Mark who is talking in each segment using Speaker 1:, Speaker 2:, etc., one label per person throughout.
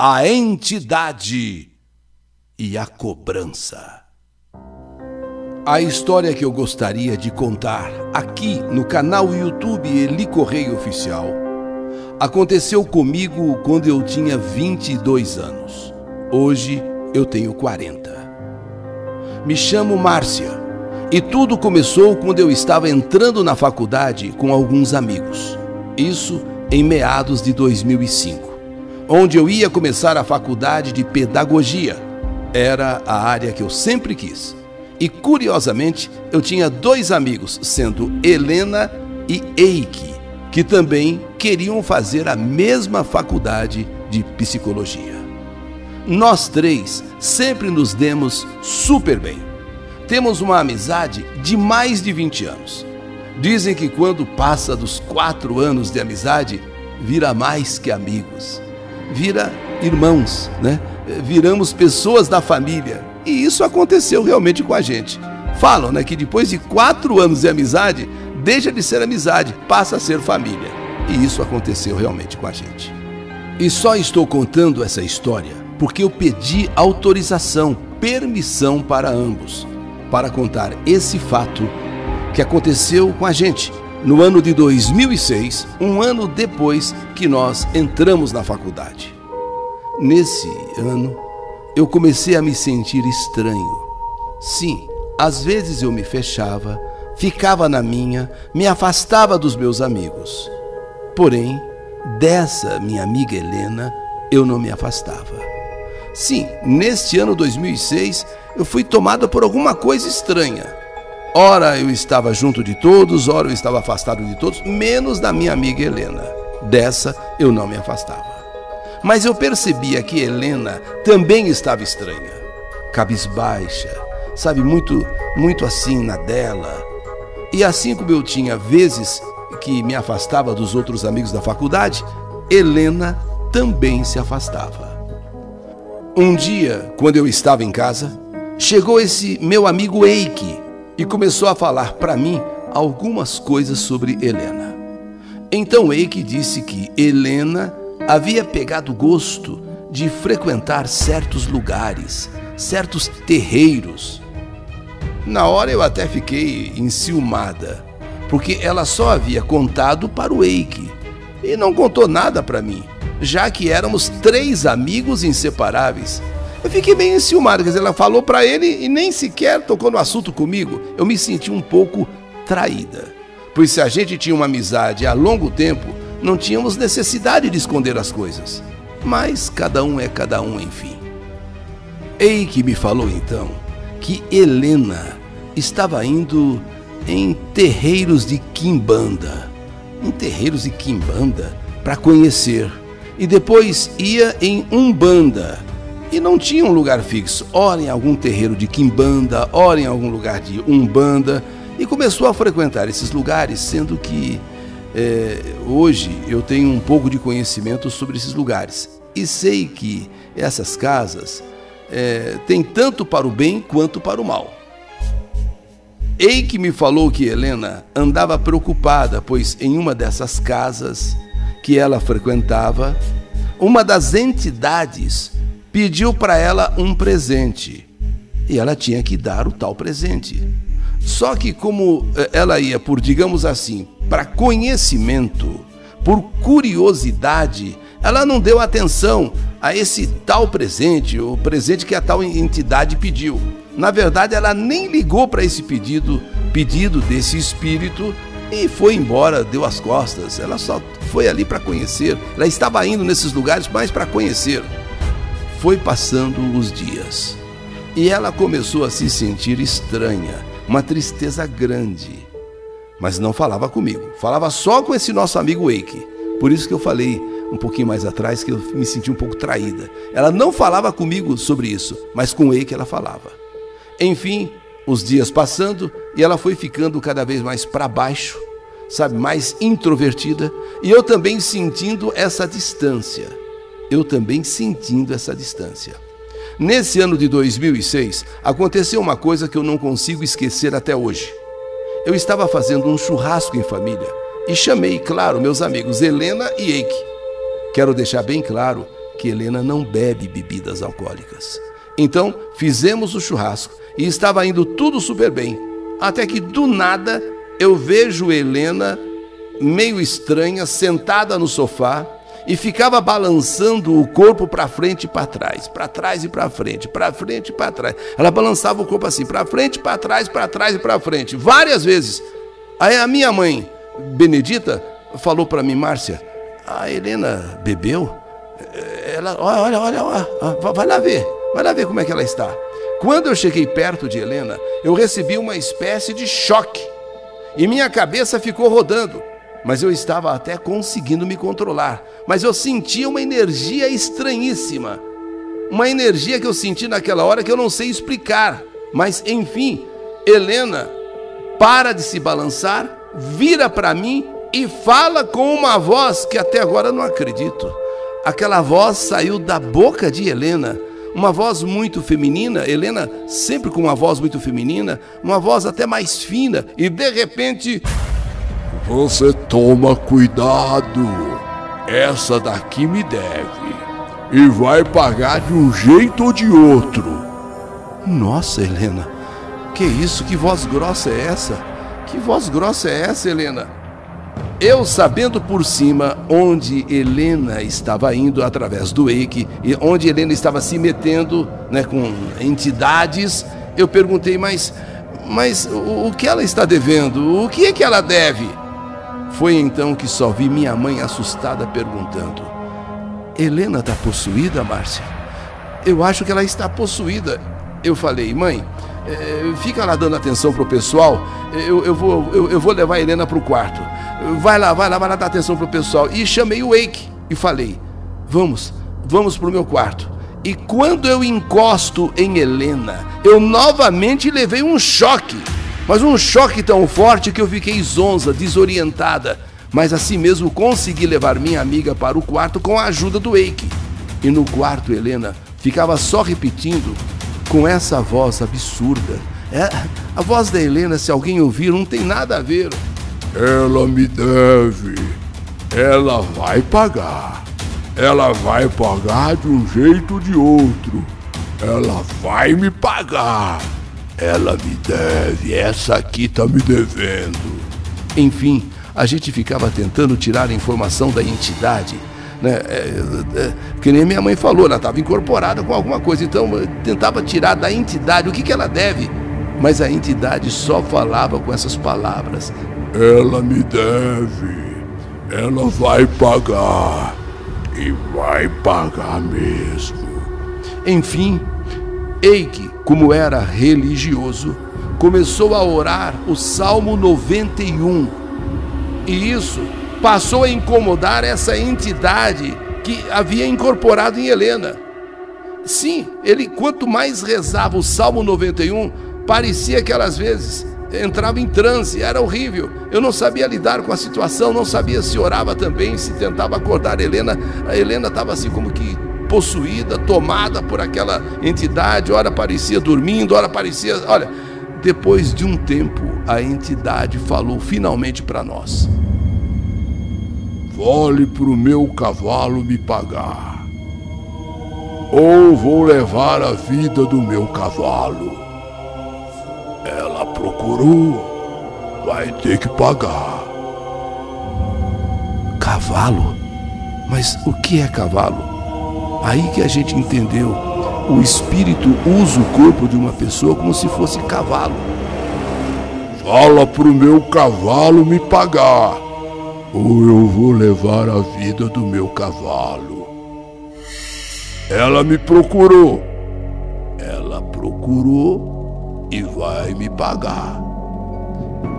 Speaker 1: a entidade e a cobrança. A história que eu gostaria de contar aqui no canal YouTube Eli Correio Oficial aconteceu comigo quando eu tinha 22 anos. Hoje eu tenho 40. Me chamo Márcia e tudo começou quando eu estava entrando na faculdade com alguns amigos. Isso em meados de 2005 onde eu ia começar a faculdade de pedagogia. Era a área que eu sempre quis. E curiosamente, eu tinha dois amigos, sendo Helena e Eike, que também queriam fazer a mesma faculdade de psicologia. Nós três sempre nos demos super bem. Temos uma amizade de mais de 20 anos. Dizem que quando passa dos quatro anos de amizade, vira mais que amigos vira irmãos, né? Viramos pessoas da família. E isso aconteceu realmente com a gente. Falam né, que depois de quatro anos de amizade, deixa de ser amizade, passa a ser família. E isso aconteceu realmente com a gente. E só estou contando essa história porque eu pedi autorização, permissão para ambos, para contar esse fato que aconteceu com a gente no ano de 2006, um ano depois que nós entramos na faculdade. Nesse ano, eu comecei a me sentir estranho. Sim, às vezes eu me fechava, ficava na minha, me afastava dos meus amigos. Porém, dessa minha amiga Helena, eu não me afastava. Sim, neste ano 2006, eu fui tomada por alguma coisa estranha. Ora eu estava junto de todos, ora eu estava afastado de todos, menos da minha amiga Helena. Dessa eu não me afastava. Mas eu percebia que Helena também estava estranha, cabisbaixa, sabe, muito, muito assim na dela. E assim como eu tinha vezes que me afastava dos outros amigos da faculdade, Helena também se afastava. Um dia, quando eu estava em casa, chegou esse meu amigo Eike e começou a falar para mim algumas coisas sobre Helena. Então Eike disse que Helena havia pegado gosto de frequentar certos lugares, certos terreiros. Na hora eu até fiquei enciumada, porque ela só havia contado para o Eike e não contou nada para mim, já que éramos três amigos inseparáveis eu fiquei bem enciumado, quer dizer, ela falou para ele e nem sequer tocou no assunto comigo. Eu me senti um pouco traída. Pois se a gente tinha uma amizade há longo tempo, não tínhamos necessidade de esconder as coisas. Mas cada um é cada um, enfim. Ei que me falou então que Helena estava indo em terreiros de Quimbanda, em terreiros de Quimbanda para conhecer, e depois ia em Umbanda e não tinha um lugar fixo. Ora em algum terreiro de quimbanda, ora em algum lugar de umbanda, e começou a frequentar esses lugares, sendo que é, hoje eu tenho um pouco de conhecimento sobre esses lugares e sei que essas casas é, têm tanto para o bem quanto para o mal. Ei que me falou que Helena andava preocupada, pois em uma dessas casas que ela frequentava, uma das entidades pediu para ela um presente e ela tinha que dar o tal presente. Só que, como eh, ela ia por, digamos assim, para conhecimento, por curiosidade, ela não deu atenção a esse tal presente, o presente que a tal entidade pediu. Na verdade, ela nem ligou para esse pedido, pedido desse espírito e foi embora, deu as costas. Ela só foi ali para conhecer. Ela estava indo nesses lugares mais para conhecer. Foi passando os dias e ela começou a se sentir estranha, uma tristeza grande. Mas não falava comigo, falava só com esse nosso amigo Wake. Por isso que eu falei um pouquinho mais atrás que eu me senti um pouco traída. Ela não falava comigo sobre isso, mas com o Wake ela falava. Enfim, os dias passando e ela foi ficando cada vez mais para baixo, sabe, mais introvertida, e eu também sentindo essa distância eu também sentindo essa distância. Nesse ano de 2006, aconteceu uma coisa que eu não consigo esquecer até hoje. Eu estava fazendo um churrasco em família e chamei, claro, meus amigos Helena e Eike. Quero deixar bem claro que Helena não bebe bebidas alcoólicas. Então fizemos o churrasco e estava indo tudo super bem. Até que do nada eu vejo Helena meio estranha, sentada no sofá e ficava balançando o corpo para frente e para trás, para trás e para frente, para frente e para trás. Ela balançava o corpo assim, para frente, para trás, para trás e para frente, várias vezes. Aí a minha mãe, Benedita, falou para mim, Márcia, a Helena bebeu? Ela, olha, olha, olha, vai lá ver, vai lá ver como é que ela está. Quando eu cheguei perto de Helena, eu recebi uma espécie de choque e minha cabeça ficou rodando mas eu estava até conseguindo me controlar. Mas eu sentia uma energia estranhíssima. Uma energia que eu senti naquela hora que eu não sei explicar. Mas enfim, Helena para de se balançar, vira para mim e fala com uma voz que até agora eu não acredito. Aquela voz saiu da boca de Helena, uma voz muito feminina, Helena sempre com uma voz muito feminina, uma voz até mais fina, e de repente
Speaker 2: você toma cuidado. Essa daqui me deve. E vai pagar de um jeito ou de outro.
Speaker 1: Nossa, Helena. Que isso? Que voz grossa é essa? Que voz grossa é essa, Helena? Eu sabendo por cima onde Helena estava indo através do Eike e onde Helena estava se metendo né, com entidades, eu perguntei, mas, mas o, o que ela está devendo? O que é que ela deve? Foi então que só vi minha mãe assustada perguntando: Helena está possuída, Márcia? Eu acho que ela está possuída. Eu falei, mãe, é, fica lá dando atenção pro pessoal. Eu, eu, vou, eu, eu vou levar a Helena pro quarto. Vai lá, vai lá, vai lá dar atenção pro pessoal. E chamei o Wake e falei: Vamos, vamos pro meu quarto. E quando eu encosto em Helena, eu novamente levei um choque. Mas um choque tão forte que eu fiquei zonza, desorientada. Mas assim mesmo consegui levar minha amiga para o quarto com a ajuda do Eike. E no quarto, Helena ficava só repetindo com essa voz absurda. É, a voz da Helena, se alguém ouvir, não tem nada a ver.
Speaker 2: Ela me deve. Ela vai pagar. Ela vai pagar de um jeito ou de outro. Ela vai me pagar. Ela me deve, essa aqui tá me devendo.
Speaker 1: Enfim, a gente ficava tentando tirar a informação da entidade. Né? É, é, que nem minha mãe falou, ela estava incorporada com alguma coisa, então tentava tirar da entidade o que, que ela deve. Mas a entidade só falava com essas palavras:
Speaker 2: Ela me deve, ela vai pagar, e vai pagar mesmo.
Speaker 1: Enfim, Eike, como era religioso, começou a orar o Salmo 91. E isso passou a incomodar essa entidade que havia incorporado em Helena. Sim, ele quanto mais rezava o Salmo 91, parecia que às vezes entrava em transe, era horrível. Eu não sabia lidar com a situação, não sabia se orava também, se tentava acordar Helena. A Helena estava assim como que possuída, tomada por aquela entidade, ora parecia dormindo, ora parecia. Olha, depois de um tempo, a entidade falou finalmente para nós:
Speaker 2: Vole para o meu cavalo me pagar, ou vou levar a vida do meu cavalo. Ela procurou, vai ter que pagar.
Speaker 1: Cavalo? Mas o que é cavalo? Aí que a gente entendeu. O espírito usa o corpo de uma pessoa como se fosse cavalo.
Speaker 2: Fala pro meu cavalo me pagar, ou eu vou levar a vida do meu cavalo. Ela me procurou. Ela procurou e vai me pagar.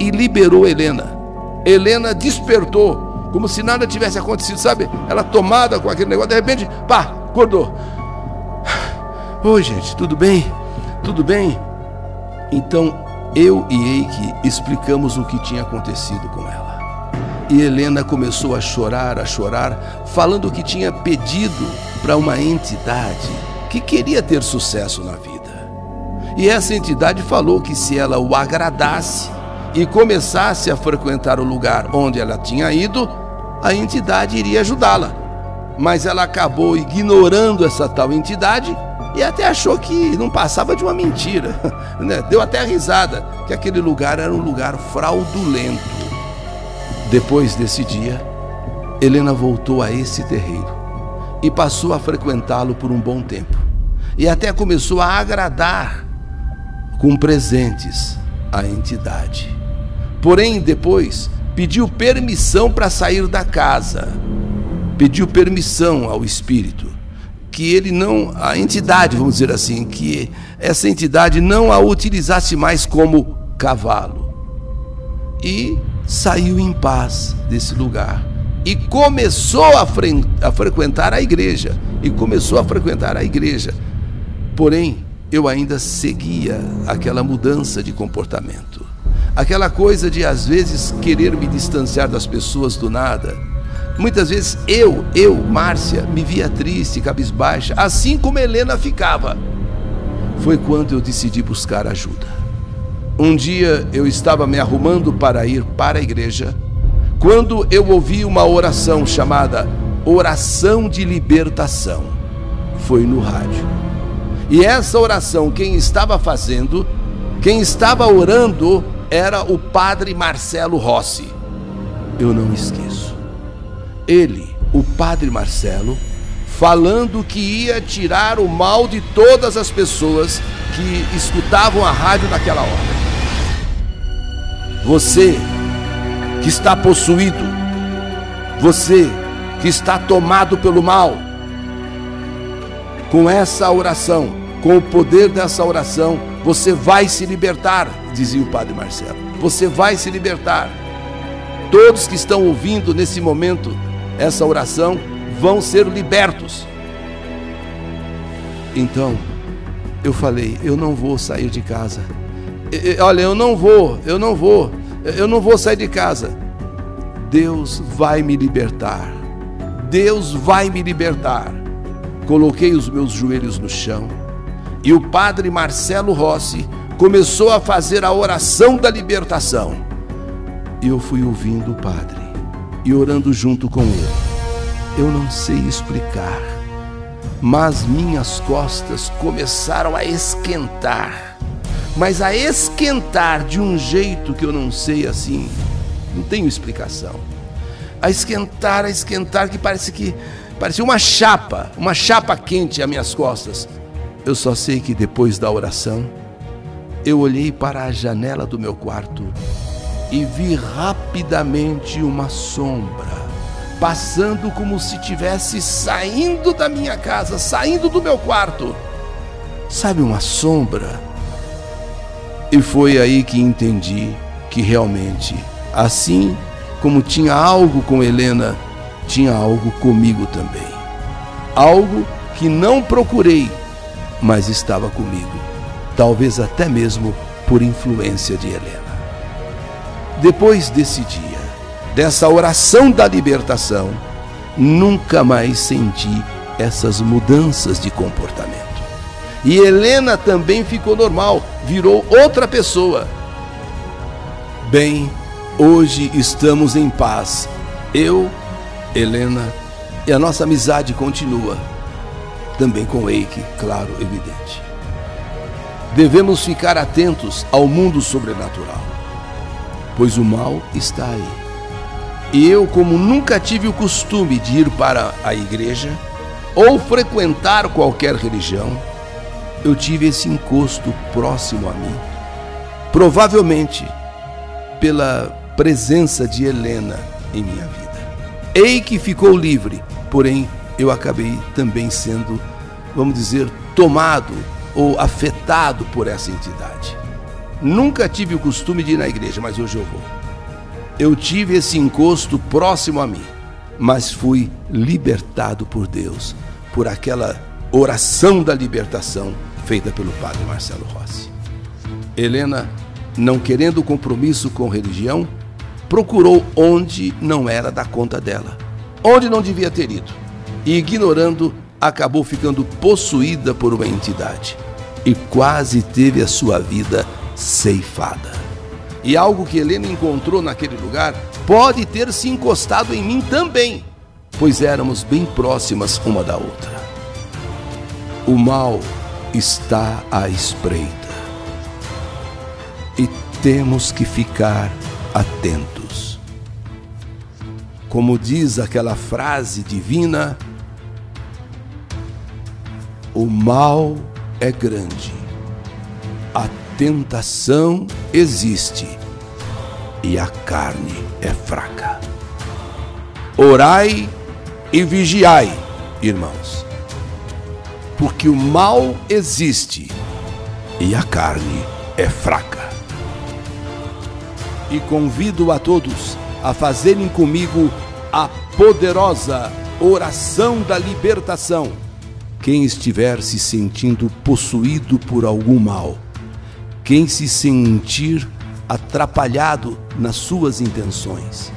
Speaker 1: E liberou Helena. Helena despertou, como se nada tivesse acontecido, sabe? Ela tomada com aquele negócio, de repente, pá, acordou. Oi, gente, tudo bem? Tudo bem? Então eu e Eike explicamos o que tinha acontecido com ela. E Helena começou a chorar, a chorar, falando que tinha pedido para uma entidade que queria ter sucesso na vida. E essa entidade falou que se ela o agradasse e começasse a frequentar o lugar onde ela tinha ido, a entidade iria ajudá-la. Mas ela acabou ignorando essa tal entidade e até achou que não passava de uma mentira. Né? Deu até a risada que aquele lugar era um lugar fraudulento. Depois desse dia, Helena voltou a esse terreiro e passou a frequentá-lo por um bom tempo. E até começou a agradar com presentes a entidade. Porém, depois pediu permissão para sair da casa. Pediu permissão ao espírito que ele não, a entidade, vamos dizer assim, que essa entidade não a utilizasse mais como cavalo. E saiu em paz desse lugar e começou a, fre a frequentar a igreja. E começou a frequentar a igreja. Porém, eu ainda seguia aquela mudança de comportamento. Aquela coisa de às vezes querer me distanciar das pessoas do nada Muitas vezes eu, eu, Márcia, me via triste, cabisbaixa, assim como Helena ficava. Foi quando eu decidi buscar ajuda. Um dia eu estava me arrumando para ir para a igreja, quando eu ouvi uma oração chamada Oração de Libertação. Foi no rádio. E essa oração, quem estava fazendo, quem estava orando, era o padre Marcelo Rossi. Eu não esqueço ele, o padre Marcelo, falando que ia tirar o mal de todas as pessoas que escutavam a rádio naquela hora. Você que está possuído, você que está tomado pelo mal, com essa oração, com o poder dessa oração, você vai se libertar, dizia o padre Marcelo. Você vai se libertar. Todos que estão ouvindo nesse momento essa oração vão ser libertos. Então, eu falei: eu não vou sair de casa. Olha, eu não vou, eu não vou, eu não vou sair de casa. Deus vai me libertar. Deus vai me libertar. Coloquei os meus joelhos no chão e o padre Marcelo Rossi começou a fazer a oração da libertação. E eu fui ouvindo o padre e orando junto com ele. Eu não sei explicar, mas minhas costas começaram a esquentar. Mas a esquentar de um jeito que eu não sei assim, não tenho explicação. A esquentar, a esquentar que parece que parecia uma chapa, uma chapa quente às minhas costas. Eu só sei que depois da oração, eu olhei para a janela do meu quarto e vi rapidamente uma sombra passando como se tivesse saindo da minha casa, saindo do meu quarto. Sabe uma sombra? E foi aí que entendi que realmente, assim como tinha algo com Helena, tinha algo comigo também. Algo que não procurei, mas estava comigo. Talvez até mesmo por influência de Helena. Depois desse dia, dessa oração da libertação, nunca mais senti essas mudanças de comportamento. E Helena também ficou normal, virou outra pessoa. Bem, hoje estamos em paz. Eu, Helena e a nossa amizade continua. Também com Eike, claro, evidente. Devemos ficar atentos ao mundo sobrenatural pois o mal está aí. E eu, como nunca tive o costume de ir para a igreja ou frequentar qualquer religião, eu tive esse encosto próximo a mim. Provavelmente pela presença de Helena em minha vida. Ei que ficou livre, porém eu acabei também sendo, vamos dizer, tomado ou afetado por essa entidade. Nunca tive o costume de ir na igreja, mas hoje eu vou. Eu tive esse encosto próximo a mim, mas fui libertado por Deus, por aquela oração da libertação feita pelo padre Marcelo Rossi. Helena, não querendo compromisso com religião, procurou onde não era da conta dela, onde não devia ter ido, e ignorando, acabou ficando possuída por uma entidade e quase teve a sua vida ceifada. E algo que Helena encontrou naquele lugar pode ter se encostado em mim também. pois éramos bem próximas uma da outra. O mal está à espreita e temos que ficar atentos. Como diz aquela frase divina, o mal é grande, tentação existe e a carne é fraca. Orai e vigiai, irmãos, porque o mal existe e a carne é fraca. E convido a todos a fazerem comigo a poderosa oração da libertação. Quem estiver se sentindo possuído por algum mal, quem se sentir atrapalhado nas suas intenções,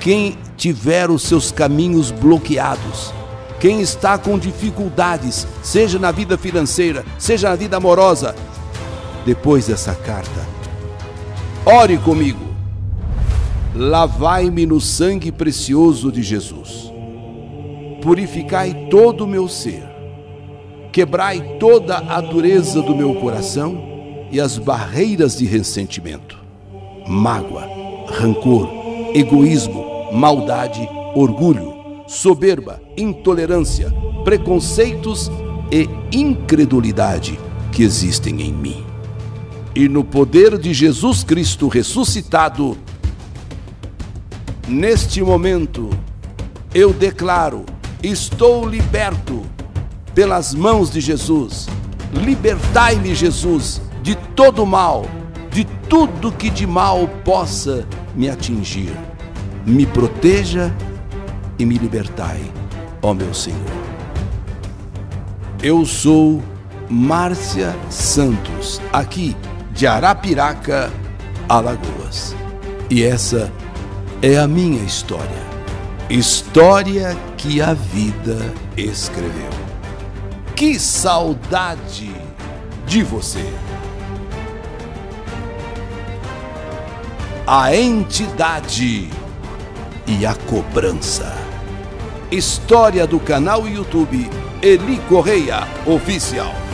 Speaker 1: quem tiver os seus caminhos bloqueados, quem está com dificuldades, seja na vida financeira, seja na vida amorosa, depois dessa carta, ore comigo. Lavai-me no sangue precioso de Jesus. Purificai todo o meu ser. Quebrai toda a dureza do meu coração e as barreiras de ressentimento, mágoa, rancor, egoísmo, maldade, orgulho, soberba, intolerância, preconceitos e incredulidade que existem em mim. E no poder de Jesus Cristo ressuscitado, neste momento, eu declaro: estou liberto pelas mãos de Jesus. Libertai-me, Jesus, de todo mal, de tudo que de mal possa me atingir. Me proteja e me libertai, ó meu Senhor. Eu sou Márcia Santos, aqui de Arapiraca, Alagoas. E essa é a minha história. História que a vida escreveu. Que saudade de você! A entidade e a cobrança. História do canal YouTube Eli Correia Oficial.